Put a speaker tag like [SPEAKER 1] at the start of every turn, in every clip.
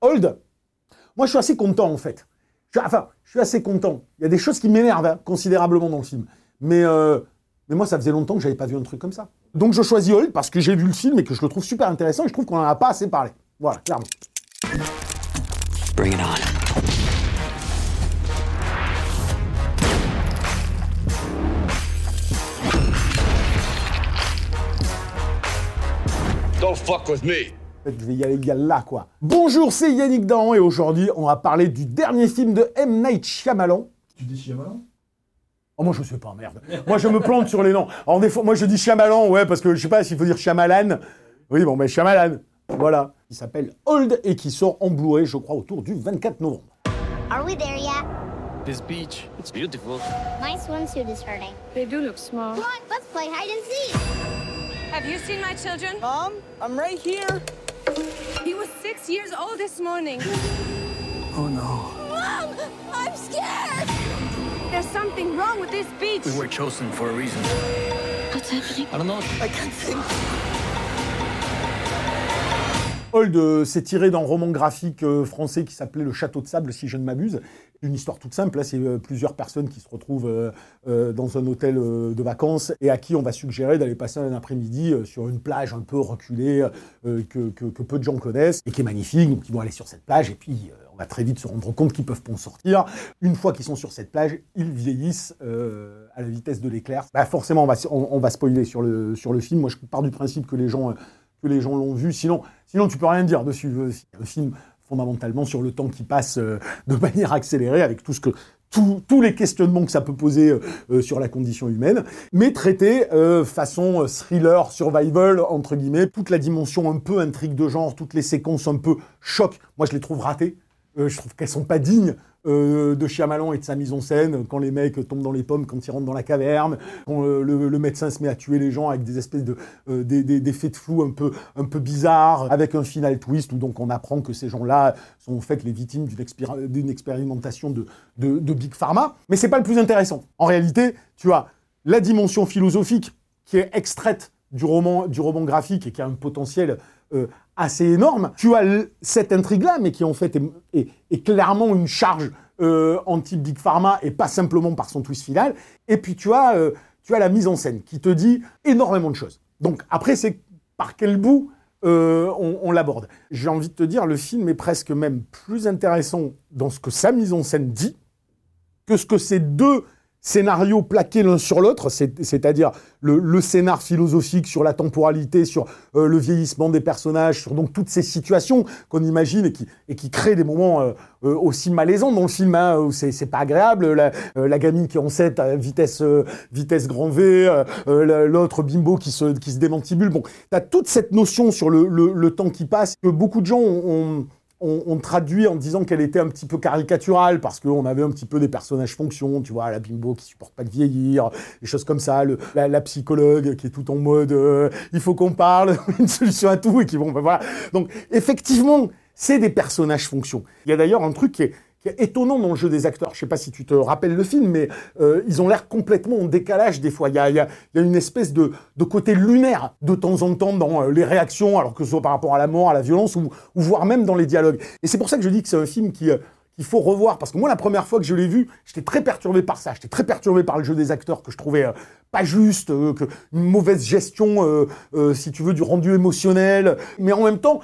[SPEAKER 1] Hold, moi je suis assez content en fait. Je- enfin, je suis assez content. Il y a des choses qui m'énervent hein, considérablement dans le film. Mais, euh, mais moi, ça faisait longtemps que j'avais pas vu un truc comme ça. Donc je choisis Hold parce que j'ai vu le film et que je le trouve super intéressant et je trouve qu'on en a pas assez parlé. Voilà, clairement.
[SPEAKER 2] Bring it on.
[SPEAKER 3] Don't fuck with me.
[SPEAKER 1] En fait, je vais y aller là, quoi. Bonjour, c'est Yannick Dahan et aujourd'hui, on va parler du dernier film de M. Night Shyamalan. Tu dis Shyamalan? Oh, moi, je sais pas, merde. Moi, je me plante sur les noms. Alors, des fois, moi, je dis Shyamalan, ouais, parce que je sais pas s'il faut dire Shyamalan. Oui, bon, ben, Shyamalan. Voilà. Il s'appelle Old et qui sort en Blu-ray, je crois, autour du 24 novembre.
[SPEAKER 4] Are we there yet?
[SPEAKER 5] This beach, it's beautiful.
[SPEAKER 4] My swimsuit is hurting.
[SPEAKER 6] They do look small.
[SPEAKER 4] Come on, let's play hide and seek.
[SPEAKER 6] Have you seen my children?
[SPEAKER 7] Mom, I'm right here.
[SPEAKER 6] He was six years old this morning.
[SPEAKER 5] Oh no.
[SPEAKER 4] Mom, I'm scared.
[SPEAKER 6] There's something wrong with this beach.
[SPEAKER 5] We were chosen for a reason.
[SPEAKER 6] What's happening?
[SPEAKER 5] I don't know.
[SPEAKER 7] I can't think.
[SPEAKER 1] Old, euh, c'est tiré d'un roman graphique euh, français qui s'appelait Le Château de Sable, si je ne m'abuse. Une histoire toute simple, là, c'est euh, plusieurs personnes qui se retrouvent euh, euh, dans un hôtel de vacances et à qui on va suggérer d'aller passer un après-midi sur une plage un peu reculée que, peu de gens connaissent et qui est magnifique. Donc ils vont aller sur cette plage et puis on va très vite se rendre compte qu'ils peuvent pas en sortir. Une fois qu'ils sont sur cette plage, ils vieillissent à la vitesse de l'éclair. Bah, forcément, on va, spoiler sur le, film. Moi, je pars du principe que les gens... l'ont vu. Sinon, sinon, tu peux rien dire dessus. Un film fondamentalement sur le temps qui passe euh, de manière accélérée, avec tous les questionnements que ça peut poser euh, euh, sur la condition humaine, mais traité façon thriller, survival entre guillemets. Toute la dimension un peu intrigue de genre, toutes les séquences un peu choc. Moi, je les trouve ratées. Je trouve qu'elles sont pas dignes euh, de Shyamalan et de sa mise en scène. Quand les mecs tombent dans les pommes, quand ils rentrent dans la caverne, quand euh, le, médecin se met à tuer les gens avec des espèces de euh, des, faits de flou un peu un peu bizarres, avec un final twist où donc on apprend que ces gens-là sont en fait les victimes d'une expéri- d'une expérimentation de, de, big pharma. Mais c'est pas le plus intéressant. En réalité, tu as la dimension philosophique qui est extraite du roman, du roman graphique et qui a un potentiel assez énorme. Tu as cette intrigue-là, mais qui en fait est clairement une charge euh, anti-Big Pharma et pas simplement par son twist final. Et puis tu as, euh, tu as la mise en scène qui te dit énormément de choses. Donc après, c'est par quel bout euh, on, on l'aborde. J'ai envie de te dire, le film est presque même plus intéressant dans ce que sa mise en scène dit que ce que ces deux scénarios plaqués l'un sur l'autre, c'est- c'est-à-dire le, scénar philosophique sur la temporalité, sur euh, le vieillissement des personnages, sur donc toutes ces situations qu'on imagine et qui, créent des moments euh, euh, aussi malaisants dans le film, hein, où c'est pas agréable. La, euh, la gamine qui est en 7 à vitesse, vitesse grand V, la- l'autre bimbo qui se, qui se démantibule. Bon, t'as toute cette notion sur le, temps qui passe que beaucoup de gens ont on, on traduit en disant qu'elle était un petit peu caricaturale parce qu'on avait un petit peu des personnages fonction, tu vois, la bimbo qui supporte pas de vieillir, des choses comme ça, le, la, la psychologue qui est tout en mode euh, il faut qu'on parle, une solution à tout et qui vont, ben voilà. Donc effectivement, c'est des personnages fonction. Il y a d'ailleurs un truc qui est, qui est étonnant dans le jeu des acteurs. Je sais pas si tu te rappelles le film, mais euh, ils ont l'air complètement en décalage des fois. Il y a, il il une espèce de, côté lunaire de temps en temps dans euh, les réactions, alors que ce soit par rapport à la mort, à la violence, ou, voire même dans les dialogues. Et c'est pour ça que je dis que c'est un film qui... euh, qu'il faut revoir parce que moi la première fois que je l'ai vu j'étais très perturbé par ça j'étais très perturbé par le jeu des acteurs que je trouvais euh, pas juste que une mauvaise gestion si tu veux du rendu émotionnel mais en même temps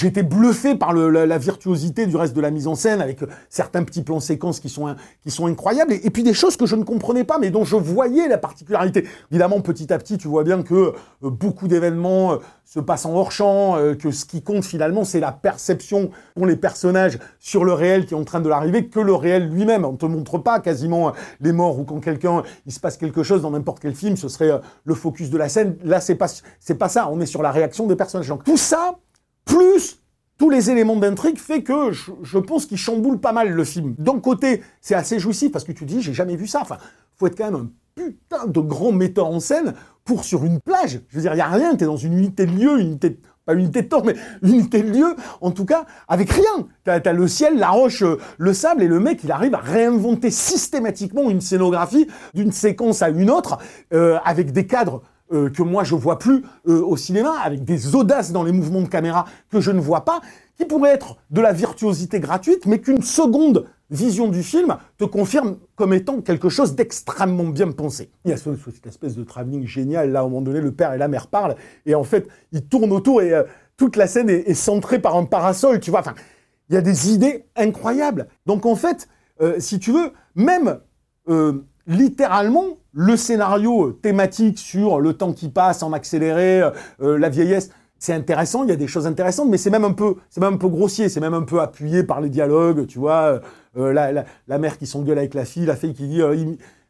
[SPEAKER 1] été bluffé par le- la, virtuosité du reste de la mise en scène, avec euh, certains petits plans séquences qui sont, qui sont incroyables, et, puis des choses que je ne comprenais pas, mais dont je voyais la particularité. Évidemment, petit à petit, tu vois bien que euh, beaucoup d'événements euh, se passent en hors-champ, euh, que ce qui compte finalement, c'est la perception qu'ont les personnages sur le réel qui est en train de l'arriver, que le réel lui-même. On te montre pas quasiment les morts ou quand quelqu'un, il se passe quelque chose dans n'importe quel film, ce serait le focus de la scène. Là, c'est pas, c'est pas ça. On est sur la réaction des personnages. Donc tout ça, plus tous les éléments d'intrigue fait que je, pense qu'il chamboule pas mal le film. D'un côté, c'est assez jouissif parce que tu te dis, j'ai jamais vu ça. Enfin, faut être quand même un putain de grand metteur en scène pour sur une plage. Je veux dire, il y a rien. T'es dans une unité de lieu, une unité de- pas unité de temps, mais unité de lieu, en tout cas, avec rien. T'as as le ciel, la roche, le sable, et le mec, il arrive à réinventer systématiquement une scénographie d'une séquence à une autre, euh, avec des cadres euh, que moi je vois plus euh, au cinéma, avec des audaces dans les mouvements de caméra que je ne vois pas, qui pourraient être de la virtuosité gratuite, mais qu'une seconde vision du film te confirme comme étant quelque chose d'extrêmement bien pensé. Il y a ce- ce- cette espèce de travelling génial, là, à un moment donné, le père et la mère parlent, et en fait, ils tournent autour, et euh, toute la scène est, est centrée par un parasol, tu vois, enfin, il y a des idées incroyables. Donc en fait, si tu veux, même littéralement, le scénario euh, thématique sur le temps qui passe en accéléré, euh, euh, la vieillesse, c'est intéressant, il y a des choses intéressantes, mais c'est même un peu, c'est même un peu grossier, c'est même un peu appuyé par les dialogues, tu vois, la, la, la mère qui s'engueule avec la fille, la fille qui dit,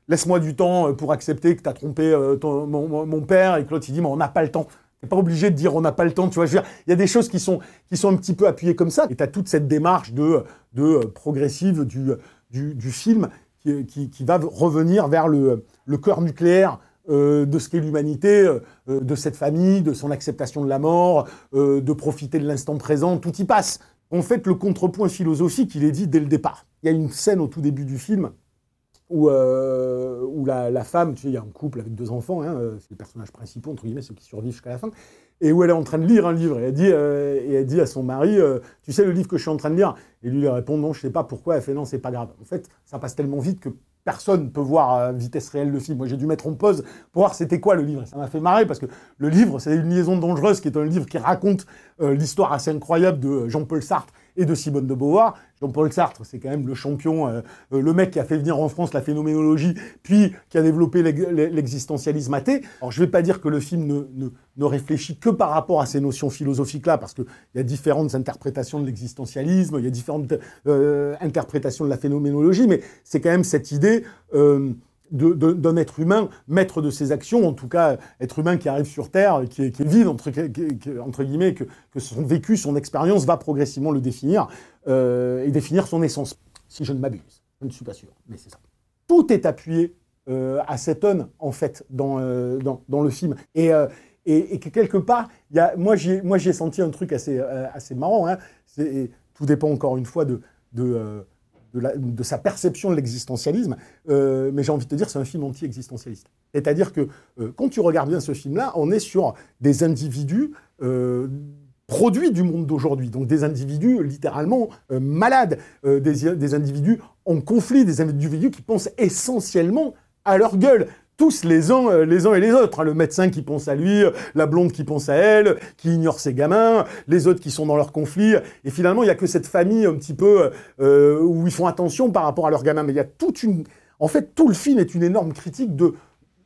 [SPEAKER 1] laisse-moi du temps pour accepter que tu as trompé mon, père, et l'autre il dit, mais on n'a pas le temps. T'es pas obligé de dire on n'a pas le temps, tu vois. Je veux dire, il y a des choses qui sont, qui sont un petit peu appuyées comme ça. Et tu as toute cette démarche de, de progressive du, du film qui, qui, va revenir vers le, cœur nucléaire euh, de ce qu'est l'humanité, euh, de cette famille, de son acceptation de la mort, euh, de profiter de l'instant présent, tout y passe. En fait, le contrepoint philosophique, il est dit dès le départ. Il y a une scène au tout début du film où, euh, où la, femme, tu sais, il y a un couple avec deux enfants, hein, euh, c'est les personnages principaux, entre guillemets, ceux qui survivent jusqu'à la fin, et où elle est en train de lire un livre, elle dit, euh, dit à son mari, euh, tu sais le livre que je suis en train de lire? Et lui, il répond, non, je sais pas pourquoi, elle fait, non, c'est pas grave. En fait, ça passe tellement vite que personne ne peut voir à vitesse réelle le film. Moi, j'ai dû mettre en pause pour voir c'était quoi le livre. Ça m'a fait marrer parce que le livre, c'est Une liaison dangereuse, qui est un livre qui raconte euh, l'histoire assez incroyable de Jean-Paul Sartre et de Simone de Beauvoir. Jean-Paul Sartre, c'est quand même le champion, euh, euh, le mec qui a fait venir en France la phénoménologie, puis qui a développé l'ex- l'existentialisme athée. Alors, je vais pas dire que le film ne, ne, ne réfléchit que par rapport à ces notions philosophiques-là, parce qu'il y a différentes interprétations de l'existentialisme, il y a différentes euh, interprétations de la phénoménologie, mais c'est quand même cette idée d'un être humain, maître de ses actions, en tout cas être humain qui arrive sur Terre, qui est, qui vide, entre, guillemets, que, son vécu, son expérience va progressivement le définir, euh, et définir son essence, si je ne m'abuse. Je ne suis pas sûr, mais c'est ça. Tout est appuyé euh, à cette tonne, en fait, dans, euh, dans, dans le film. Et, et, et que quelque part, y a, moi, j'ai senti un truc assez, assez marrant. Hein. Tout dépend encore une fois de, de, sa perception de l'existentialisme. Euh, mais j'ai envie de te dire, c'est un film anti-existentialiste. C'est-à-dire que euh, quand tu regardes bien ce film-là, on est sur des individus euh, produits du monde d'aujourd'hui. Donc des individus littéralement malades, des, des individus en conflit, des individus qui pensent essentiellement à leur gueule. Tous les uns, euh, les uns et les autres. hein. Le médecin qui pense à lui, euh, la blonde qui pense à elle, qui ignore ses gamins, les autres qui sont dans leur conflit. Et finalement, il n'y a que cette famille un petit peu euh, où ils font attention par rapport à leurs gamins. Mais il y a toute une... En fait, tout le film est une énorme critique de,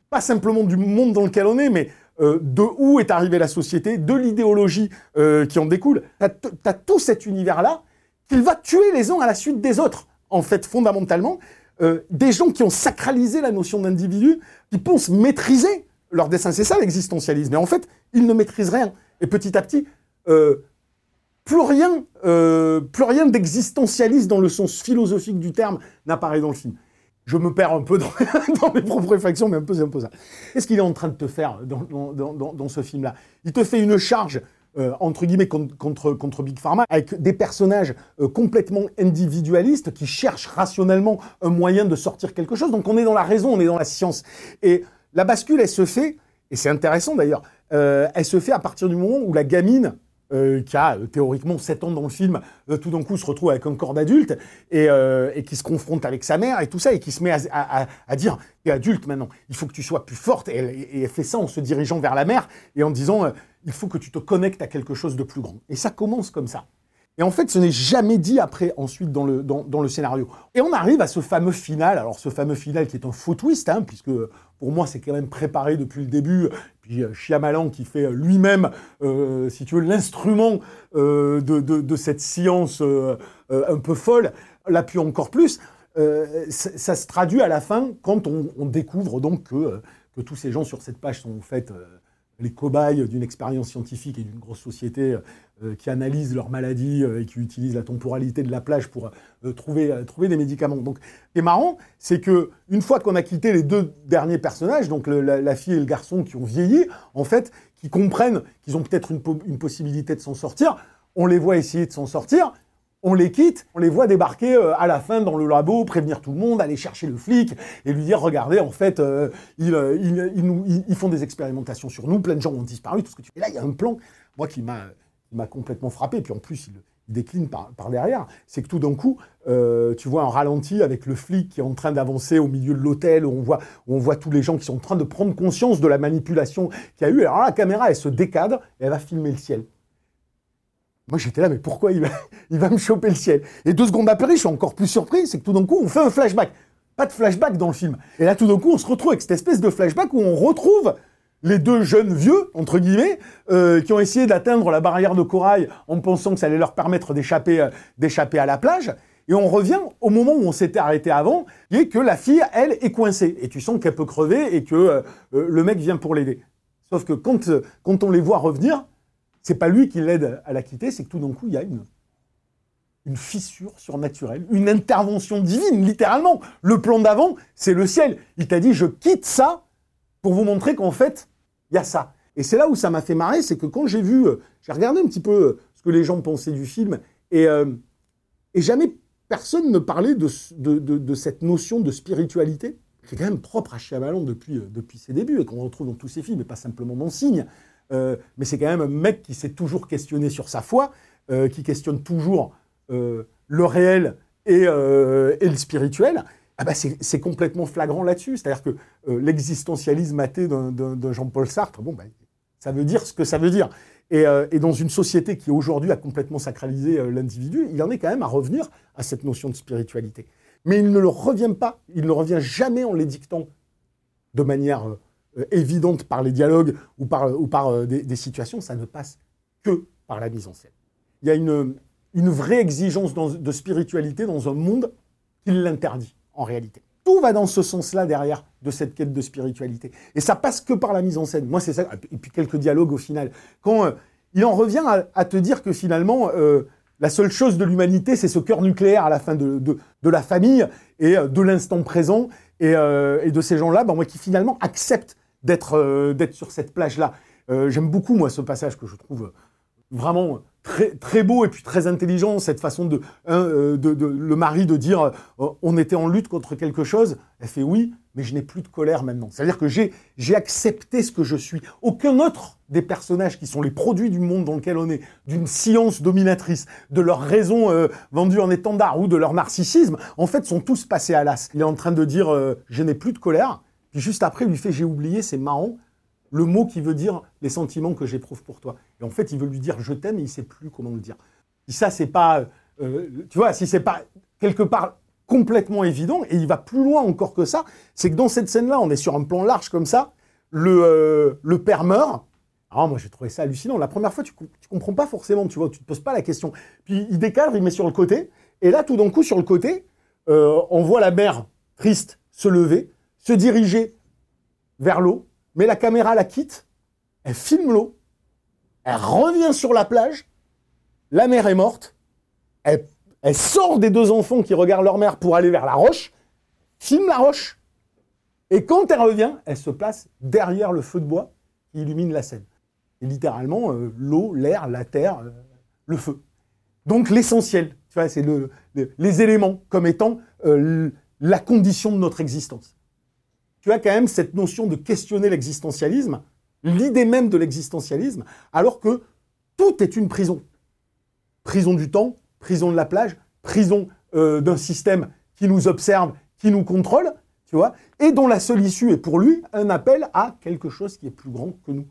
[SPEAKER 1] pas simplement du monde dans lequel on est, mais de où est arrivée la société, de l'idéologie qui en découle. T'as t- t'as tout cet univers-là qu'il va tuer les uns à la suite des autres. En fait, fondamentalement, euh, des gens qui ont sacralisé la notion d'individu, qui pensent maîtriser leur dessin. C'est ça l'existentialisme. Et en fait, ils ne maîtrisent rien. Et petit à petit, euh, plus rien, euh, rien d'existentialiste dans le sens philosophique du terme n'apparaît dans le film. Je me perds un peu dans, mes propres réflexions, mais un peu c'est un peu ça. Qu'est-ce qu'il est en train de te faire dans- dans ce film-là? Il te fait une charge, euh, entre guillemets, contre, contre, Big Pharma, avec des personnages euh, complètement individualistes qui cherchent rationnellement un moyen de sortir quelque chose. Donc on est dans la raison, on est dans la science. Et la bascule, elle se fait, et c'est intéressant d'ailleurs, euh, elle se fait à partir du moment où la gamine, qui a théoriquement 7 ans dans le film, tout d'un coup se retrouve avec un corps d'adulte et, qui se confronte avec sa mère et tout ça, et qui se met à, à- à- dire T'es adulte maintenant, il faut que tu sois plus forte. Et elle, et elle fait ça en se dirigeant vers la mère et en disant il faut que tu te connectes à quelque chose de plus grand. Et ça commence comme ça. Et en fait, ce n'est jamais dit après, ensuite, dans le, dans, le scénario. Et on arrive à ce fameux final. Alors, ce fameux final qui est un faux twist, hein, puisque pour moi, c'est quand même préparé depuis le début. Puis euh, Shyamalan qui fait lui-même, euh, si tu veux, l'instrument euh, de, de, cette science euh, euh, un peu folle, l'appuie encore plus. Euh, ça, se traduit à la fin quand on, découvre donc que, euh, que tous ces gens sur cette page sont en fait euh, les cobayes d'une expérience scientifique et d'une grosse société euh, qui analyse leur maladie euh, et qui utilise la temporalité de la plage pour euh, trouver, trouver des médicaments. Donc, est marrant, c'est que une fois qu'on a quitté les deux derniers personnages, donc la, fille et le garçon qui ont vieilli, en fait, qui comprennent qu'ils ont peut-être une, une possibilité de s'en sortir, on les voit essayer de s'en sortir. On les quitte, on les voit débarquer euh, à la fin dans le labo, prévenir tout le monde, aller chercher le flic et lui dire regardez, en fait, euh, ils, euh, ils- ils font des expérimentations sur nous, plein de gens ont disparu, tout ce que tu. Là, il y a un plan, moi, qui m'a complètement frappé. Puis en plus, il, décline par, par derrière. C'est que tout d'un coup, tu vois un ralenti avec le flic qui est en train d'avancer au milieu de l'hôtel, où on voit, où on voit tous les gens qui sont en train de prendre conscience de la manipulation qu'il y a eu. Alors la caméra, elle se décadre et elle va filmer le ciel. Moi, j'étais là, mais pourquoi il va, me choper le ciel? Et deux secondes après, je suis encore plus surpris, c'est que tout d'un coup, on fait un flashback. Pas de flashback dans le film. Et là, tout d'un coup, on se retrouve avec cette espèce de flashback où on retrouve les deux jeunes vieux, entre guillemets, euh, qui ont essayé d'atteindre la barrière de corail en pensant que ça allait leur permettre d'échapper, euh, d'échapper à la plage. Et on revient au moment où on s'était arrêté avant, est que la fille, elle, est coincée. Et tu sens qu'elle peut crever et que euh, le mec vient pour l'aider. Sauf que quand, quand on les voit revenir, c'est pas lui qui l'aide à la quitter, c'est que tout d'un coup, il y a une, fissure surnaturelle, une intervention divine, littéralement. Le plan d'avant, c'est le ciel. Il t'a dit, je quitte ça pour vous montrer qu'en fait, il y a ça. Et c'est là où ça m'a fait marrer, c'est que quand j'ai vu, euh, j'ai regardé un petit peu euh, ce que les gens pensaient du film, et, euh, jamais personne ne parlait de, ce- de, de- de cette notion de spiritualité, qui est quand même propre à Shyamalan depuis, depuis ses débuts, et qu'on retrouve dans tous ses films, et pas simplement dans Signe. Euh, mais c'est quand même un mec qui s'est toujours questionné sur sa foi, euh, qui questionne toujours euh, le réel et, le spirituel. Ah bah c'est complètement flagrant là-dessus. C'est-à-dire que l'existentialisme athée d'un Jean-Paul Sartre, bon, bah, ça veut dire ce que ça veut dire. Et, dans une société qui aujourd'hui a complètement sacralisé l'individu, il en est quand même à revenir à cette notion de spiritualité. Mais il ne le revient pas, il ne revient jamais en l'édictant de manière évidente par les dialogues ou par, ou par euh, des, situations, ça ne passe que par la mise en scène. Il y a une, une vraie exigence de spiritualité dans un monde qui l'interdit en réalité. Tout va dans ce sens-là derrière de cette quête de spiritualité. Et ça passe que par la mise en scène. Moi, c'est ça. Et puis quelques dialogues au final. Quand euh, il en revient à, te dire que finalement, euh, la seule chose de l'humanité, c'est ce cœur nucléaire à la fin de, de, la famille et euh, de l'instant présent et, euh, et de ces gens-là, ben, moi, qui finalement acceptent d'être euh, d'être sur cette plage-là. Euh, J'aime beaucoup, moi, ce passage que je trouve vraiment très, très beau et puis très intelligent, cette façon de, hein, euh, le mari de dire euh, on était en lutte contre quelque chose. Elle fait oui, mais je n'ai plus de colère maintenant. C'est-à-dire que j'ai j'ai accepté ce que je suis. Aucun autre des personnages qui sont les produits du monde dans lequel on est, d'une science dominatrice, de leur raison euh, vendue en étendard ou de leur narcissisme, en fait, sont tous passés à l'as. Il est en train de dire euh, je n'ai plus de colère. Puis juste après, il lui fait j'ai oublié, c'est marrant le mot qui veut dire les sentiments que j'éprouve pour toi. Et en fait, il veut lui dire je t'aime et il sait plus comment le dire. Si ça, c'est pas, euh, tu vois, si c'est pas quelque part complètement évident, et il va plus loin encore que ça, c'est que dans cette scène-là, on est sur un plan large comme ça, le, euh, le père meurt. Alors moi, j'ai trouvé ça hallucinant. La première fois, tu, tu comprends pas forcément, tu vois, tu te poses pas la question. Puis il décadre, il met sur le côté, et là, tout d'un coup, sur le côté, euh, on voit la mère triste se lever, se diriger vers l'eau, mais la caméra la quitte, elle filme l'eau, elle revient sur la plage, la mère est morte, elle, sort des deux enfants qui regardent leur mère pour aller vers la roche, filme la roche, et quand elle revient, elle se place derrière le feu de bois qui illumine la scène. Et littéralement, euh, l'eau, l'air, la terre, euh, le feu. Donc l'essentiel, tu vois, c'est le, le- les éléments comme étant euh, la condition de notre existence tu as quand même cette notion de questionner l'existentialisme, l'idée même de l'existentialisme, alors que tout est une prison. Prison du temps, prison de la plage, prison euh, d'un système qui nous observe, qui nous contrôle, tu vois, et dont la seule issue est pour lui un appel à quelque chose qui est plus grand que nous.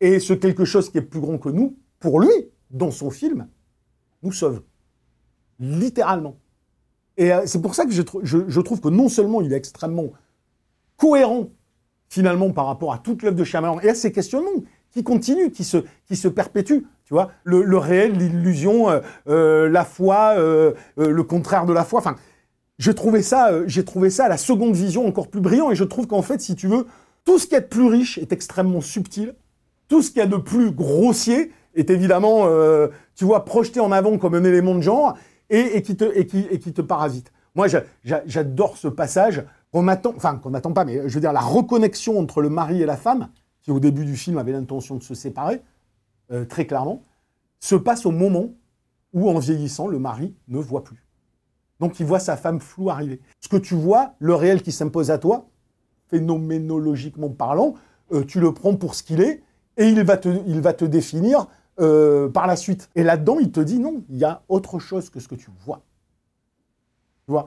[SPEAKER 1] Et ce quelque chose qui est plus grand que nous, pour lui, dans son film, nous sauve. Littéralement. Et euh, c'est pour ça que je, trou- je- je trouve que non seulement il est extrêmement cohérent, finalement, par rapport à toute l'œuvre de Shyamalan, et à ces questionnements qui continuent, qui se, qui se perpétuent, tu vois, le, le réel, l'illusion, euh, euh, la foi, euh, le contraire de la foi, enfin, j'ai trouvé ça, j'ai trouvé ça la seconde vision encore plus brillant, et je trouve qu'en fait, si tu veux, tout ce qui est de plus riche est extrêmement subtil, tout ce qu'il y a de plus grossier est évidemment, tu vois, projeté en avant comme un élément de genre et, qui, te, et, qui, et qui te parasite. Moi, j'a- j'a- j'adore ce passage qu'on attend, n'attend pas, mais je veux dire la reconnexion entre le mari et la femme, qui au début du film avait l'intention de se séparer, euh, très clairement, se passe au moment où, en vieillissant, le mari ne voit plus. Donc il voit sa femme floue arriver. Ce que tu vois, le réel qui s'impose à toi, phénoménologiquement parlant, euh, tu le prends pour ce qu'il est et il va te, il va te définir euh, par la suite. Et là-dedans, il te dit non, il y a autre chose que ce que tu vois.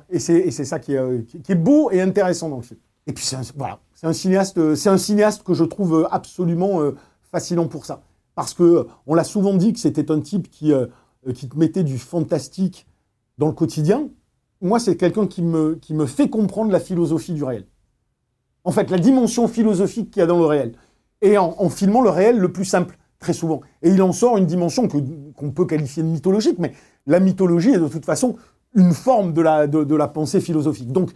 [SPEAKER 1] Et c'est, ça qui est, euh, qui, est beau et intéressant dans le film. Et puis c'est un, voilà, c'est un cinéaste, euh, c'est un cinéaste que je trouve euh, absolument fascinant pour ça, parce que on l'a souvent dit que c'était un type qui, te mettait du fantastique dans le quotidien. Moi, c'est quelqu'un qui me, fait comprendre la philosophie du réel. En fait, la dimension philosophique qu'il y a dans le réel. Et en, filmant le réel le plus simple, très souvent. Et il en sort une dimension qu'on peut qualifier de mythologique, mais la mythologie est de toute façon une forme de la, pensée philosophique. Donc,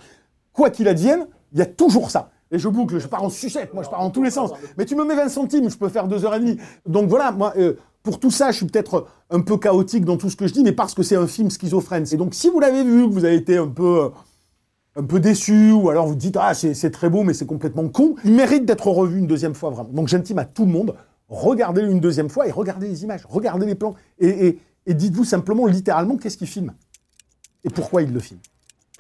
[SPEAKER 1] quoi qu'il advienne, il y a toujours ça. Et je boucle, je pars en sucette, moi je pars en tous les sens. Mais tu me mets 20 centimes, je peux faire deux heures et demie. Donc voilà, moi, euh, pour tout ça, je suis peut-être un peu chaotique dans tout ce que je dis, mais parce que c'est un film schizophrène. Et donc, si vous l'avez vu, que vous avez été un peu, euh, un peu déçu, ou alors vous dites, ah, c'est très beau, mais c'est complètement con, il mérite d'être revu une deuxième fois, vraiment. Donc j'intime à tout le monde, regardez-le une deuxième fois et regardez les images, regardez les plans, et- et dites-vous simplement, littéralement, qu'est-ce qu'il filme? Et pourquoi il le filme?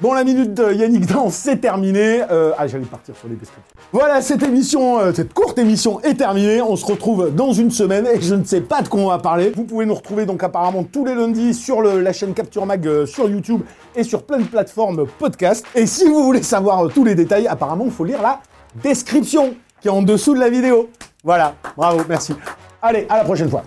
[SPEAKER 1] Bon, la minute de Yannick Dans, c'est terminé. Ah, j'allais partir sur les descriptions. Voilà, cette émission, euh, cette courte émission est terminée. On se retrouve dans une semaine et je ne sais pas de quoi on va parler. Vous pouvez nous retrouver donc apparemment tous les lundis sur la chaîne Capture Mag euh, sur YouTube et sur plein de plateformes podcast. Et si vous voulez savoir tous les détails, apparemment, il faut lire la description qui est en dessous de la vidéo. Voilà, bravo, merci. Allez, à la prochaine fois.